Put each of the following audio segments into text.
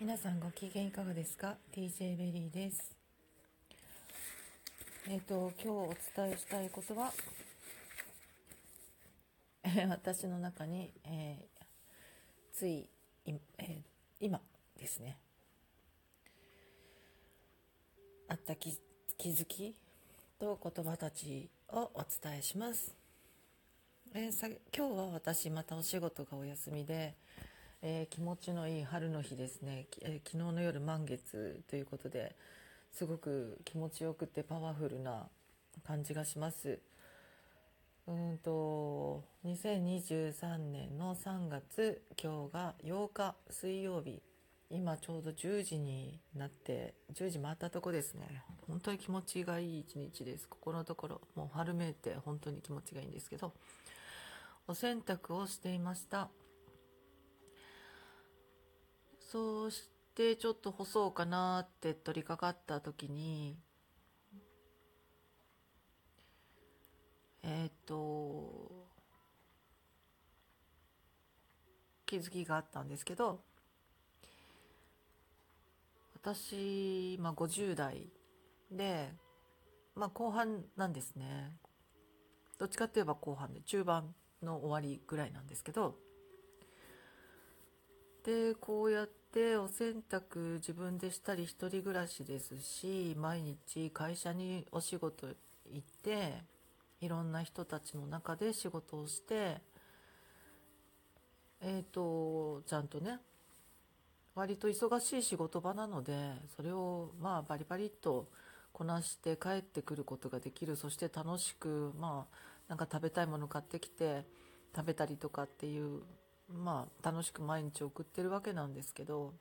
皆さんご機嫌いかがですか ?TJ ベリーです。えっ、と、今日お伝えしたいことは、私の中に、えーつい、いえー今ですね、あった気気づきと言葉たちをお伝えします。えーさ今日は私またお仕事がお休みで、えー気持ちのいい春の日ですね、きえー昨日の夜満月ということですごく気持ちよくてパワフルな感じがします。うんと2023年の3月今日が8日水曜日。今ちょうど10時になって10時回ったとこですね。本当に気持ちがいい一日です。ここのところもう春めいて本当に気持ちがいいんですけどお洗濯をしていました。そうしてちょっと干そうかなって取り掛かった時にえっ、と気づきがあったんですけど私、まあ、50代で、まあ、後半なんですね。どっちかって言えば後半で中盤の終わりぐらいなんですけどでこうやってお洗濯自分でしたり一人暮らしですし毎日会社にお仕事行っていろんな人たちの中で仕事をしてえっ、とちゃんとね割と忙しい仕事場なのでそれをまあバリバリっとこなして帰ってくることができるそして楽しくまあなんか食べたいもの買ってきて食べたりとかっていうまあ楽しく毎日送ってるわけなんですけど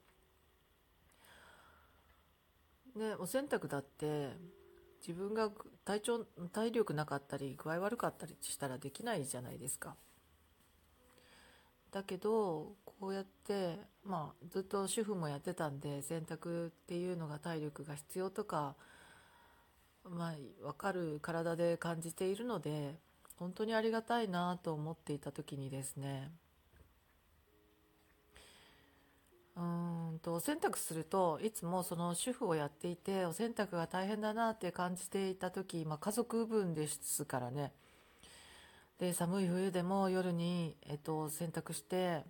ねお洗濯だって自分が体調体力なかったり具合悪かったりしたらできないじゃないですか。だけどこうやってまあずっと主婦もやってたんで洗濯っていうのが体力が必要とかまあ分かる体で感じているので本当にありがたいなと思っていた時にですねとお洗濯するといつもその主婦をやっていてお洗濯が大変だなって感じていた時、まあ、家族分ですからね。で寒い冬でも夜に、えっと、洗濯して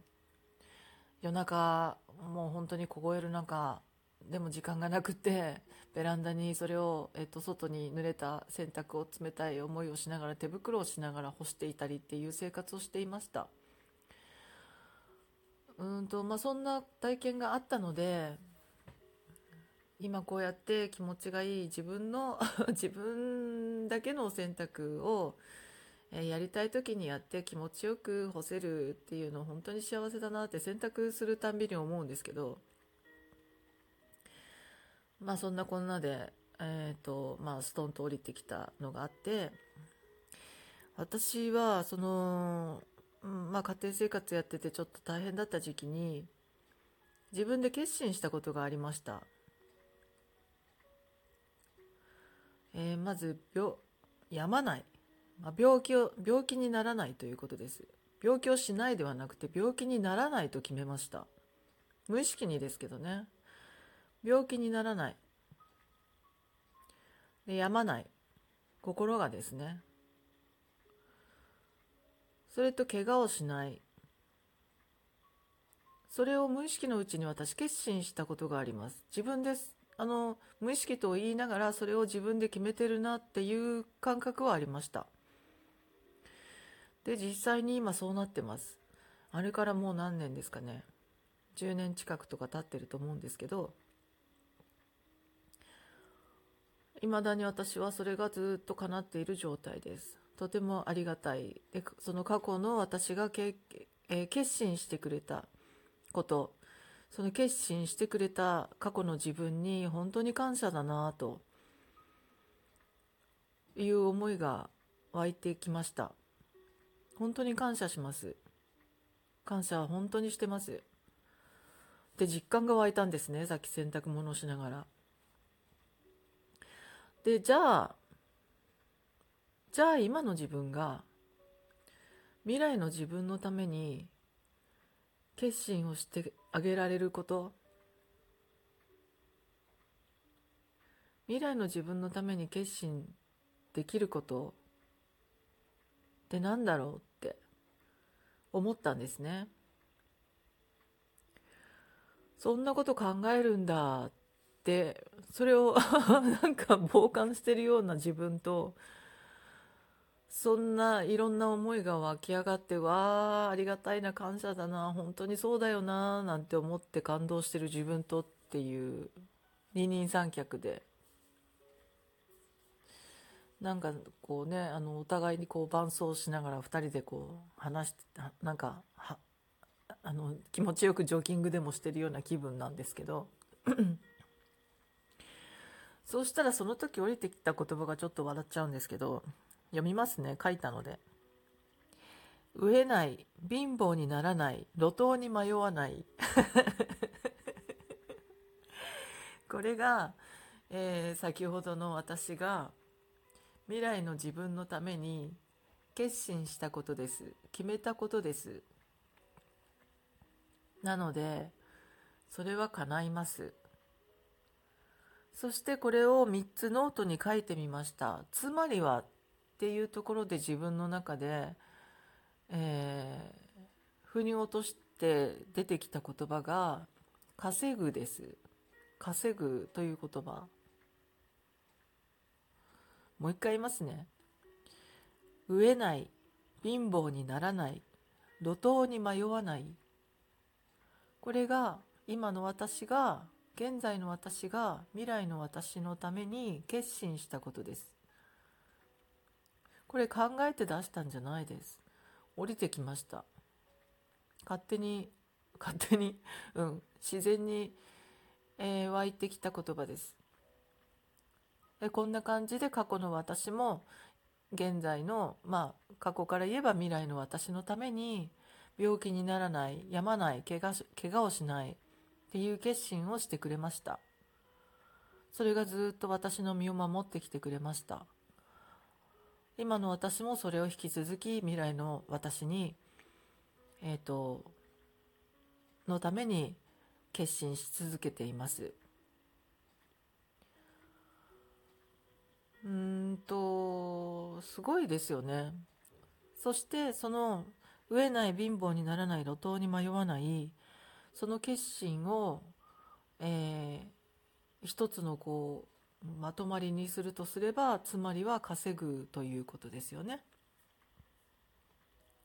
夜中もう本当に凍える中でも時間がなくてベランダにそれを、えっと、外に濡れた洗濯を冷たい思いをしながら手袋をしながら干していたりっていう生活をしていました。うんとまあそんな体験があったので今こうやって気持ちがいい自分の 自分だけのお洗濯をえーやりたい時にやって気持ちよく干せるっていうの本当に幸せだなって洗濯するたんびに思うんですけどまあそんなこんなでえっ、とまあストンと降りてきたのがあって私はその、うんまあ、家庭生活やっててちょっと大変だった時期に自分で決心したことがありました、えーまず病病まない。まあ、病気を病気にならないということです。病気をしないではなくて病気にならないと決めました。無意識にですけどね。病気にならない。で病まない。心がですね。それと怪我をしない。それを無意識のうちに私決心したことがあります。自分です。あの無意識と言いながらそれを自分で決めてるなっていう感覚はありました。で実際に今そうなってます。あれからもう何年ですかね。10年近くとか経ってると思うんですけどいまだに私はそれがずっと叶っている状態です。とてもありがたい。でその過去の私がけ、えー決心してくれたこと。その決心してくれた過去の自分に本当に感謝だなと。いう思いが湧いてきました。本当に感謝します。感謝は本当にしてます。で実感が湧いたんですね。さっき洗濯物をしながら。でじゃあじゃあ今の自分が未来の自分のために決心をしてあげられること。未来の自分のために決心できること。ってなんだろうって思ったんですね。そんなこと考えるんだってそれを なんか傍観してるような自分とそんないろんな思いが湧き上がってわあありがたいな感謝だな本当にそうだよななんて思って感動してる自分とっていう二人三脚で。なんかこうねあのお互いにこう伴奏しながら2人でこう話してなんかはあの気持ちよくジョギングでもしてるような気分なんですけど。そうしたらその時降りてきた言葉がちょっと笑っちゃうんですけど読みますね書いたので「飢えない貧乏にならない路頭に迷わない」これが、えー、先ほどの私が未来の自分のために決心したことです。決めたことです。なのでそれは叶います。そしてこれを3つノートに書いてみました。つまりはっていうところで自分の中で、えー、腑に落として出てきた言葉が稼ぐです稼ぐという言葉もう一回言いますね。飢えない、貧乏にならない、路頭に迷わない。これが今の私が、現在の私が未来の私のために決心したことです。これ考えて出したんじゃないです。降りてきました。勝手に、勝手に、うん、自然に、えー、湧いてきた言葉です。でこんな感じで過去の私も現在のまあ過去から言えば未来の私のために病気にならない病まない怪我怪我をしないっていう決心をしてくれましたそれがずっと私の身を守ってきてくれました今の私もそれを引き続き未来の私にえっ、ー、とのために決心し続けています。うんとすごいですよね。そしてその飢えない貧乏にならない路頭に迷わないその決心を、えー、一つのこうまとまりにするとすればつまりは稼ぐということですよね。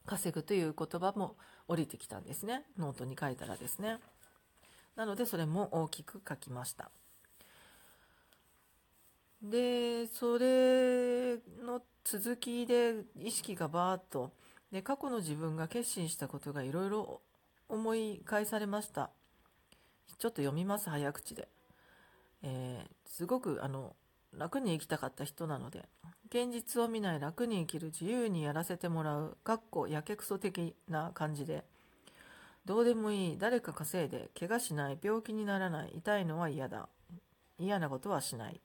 稼ぐという言葉も降りてきたんですね。ノートに書いたらですね。なのでそれも大きく書きました。でそれの続きで意識がバーッとで過去の自分が決心したことがいろいろ思い返されました。ちょっと読みます早口で、えー、すごくあの楽に生きたかった人なので現実を見ない楽に生きる自由にやらせてもらうかっこやけくそ的な感じでどうでもいい誰か稼いで怪我しない病気にならない痛いのは嫌だ嫌なことはしない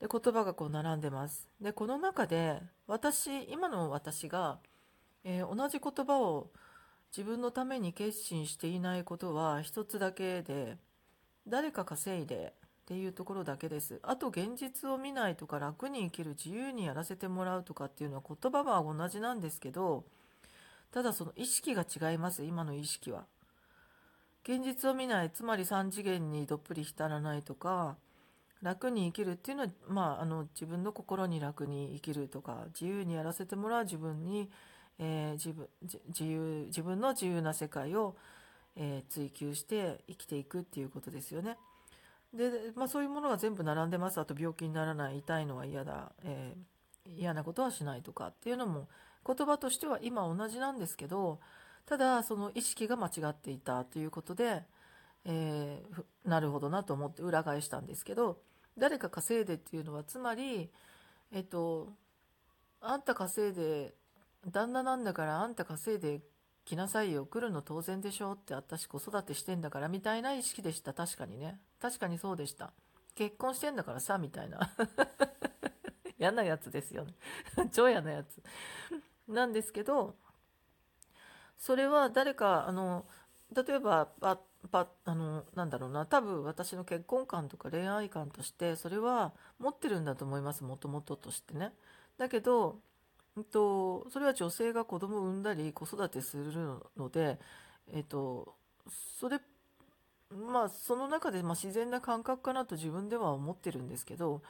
で言葉がこう並んでます。でこの中で私今の私が、えー、同じ言葉を自分のために決心していないことは一つだけで誰か稼いでっていうところだけです。あと現実を見ないとか楽に生きる自由にやらせてもらうとかっていうのは言葉は同じなんですけどただその意識が違います今の意識は。現実を見ないつまり3次元にどっぷり浸らないとか楽に生きるっていうのは、まあ、あの自分の心に楽に生きるとか自由にやらせてもらう自分に、えー、自分自由自分の自由な世界を、えー、追求して生きていくっていうことですよね。で、まあ、そういうものが全部並んでますあと病気にならない痛いのは嫌だ、えー、嫌なことはしないとかっていうのも言葉としては今同じなんですけどただその意識が間違っていたということで、えー、なるほどなと思って裏返したんですけど誰か稼いでっていうのはつまりえっとあんた稼いで旦那なんだからあんた稼いで来なさいよ。来るの当然でしょって私子育てしてんだからみたいな意識でした。確かにね。確かにそうでした。結婚してんだからさみたいな。嫌なやつですよね。超嫌なやつ。なんですけどそれは誰かあの例えばパパあのなんだろうな。多分私の結婚観とか恋愛観としてそれは持ってるんだと思います。もともととしてね。だけど、えっと、それは女性が子供を産んだり子育てするので、えっと、それまあその中でまあ自然な感覚かなと自分では思ってるんですけど、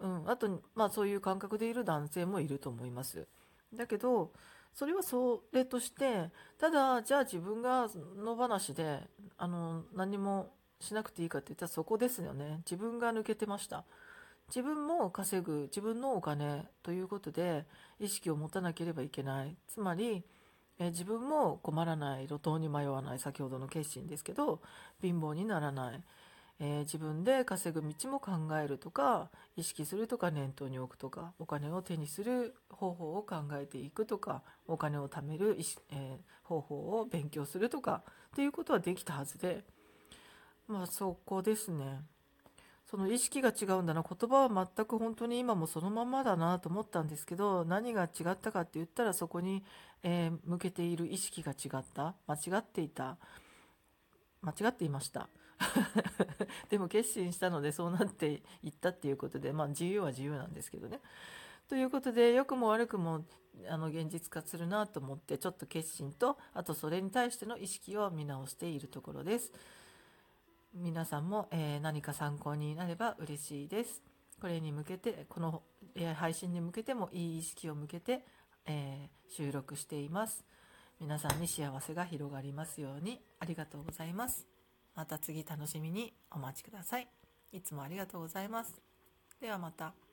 うん、あと、まあ、そういう感覚でいる男性もいると思います。だけどそれはそれとしてただじゃあ自分が野放しであの何もしなくていいかって言ったらそこですよね自分が抜けてました自分も稼ぐ自分のお金ということで意識を持たなければいけない。つまりえ自分も困らない路頭に迷わない先ほどの決心ですけど貧乏にならない、えー、自分で稼ぐ道も考えるとか意識するとか念頭に置くとかお金を手にする方法を考えていくとかお金を貯める、えー、方法を勉強するとかっていうことはできたはずで。まあそこですね。その意識が違うんだな言葉は全く本当に今もそのままだなと思ったんですけど何が違ったかって言ったらそこに、えー、向けている意識が違った。間違っていた。間違っていました。でも決心したのでそうなっていったっていうことでまあ自由は自由なんですけどね。ということで良くも悪くもあの現実化するなと思ってちょっと決心とあとそれに対しての意識を見直しているところです。皆さんも、えー、何か参考になれば嬉しいです。これに向けて、この、え、配信に向けてもいい意識を向けて、えー、収録しています。皆さんに幸せが広がりますようにありがとうございます。また次楽しみにお待ちください。いつもありがとうございます。ではまた。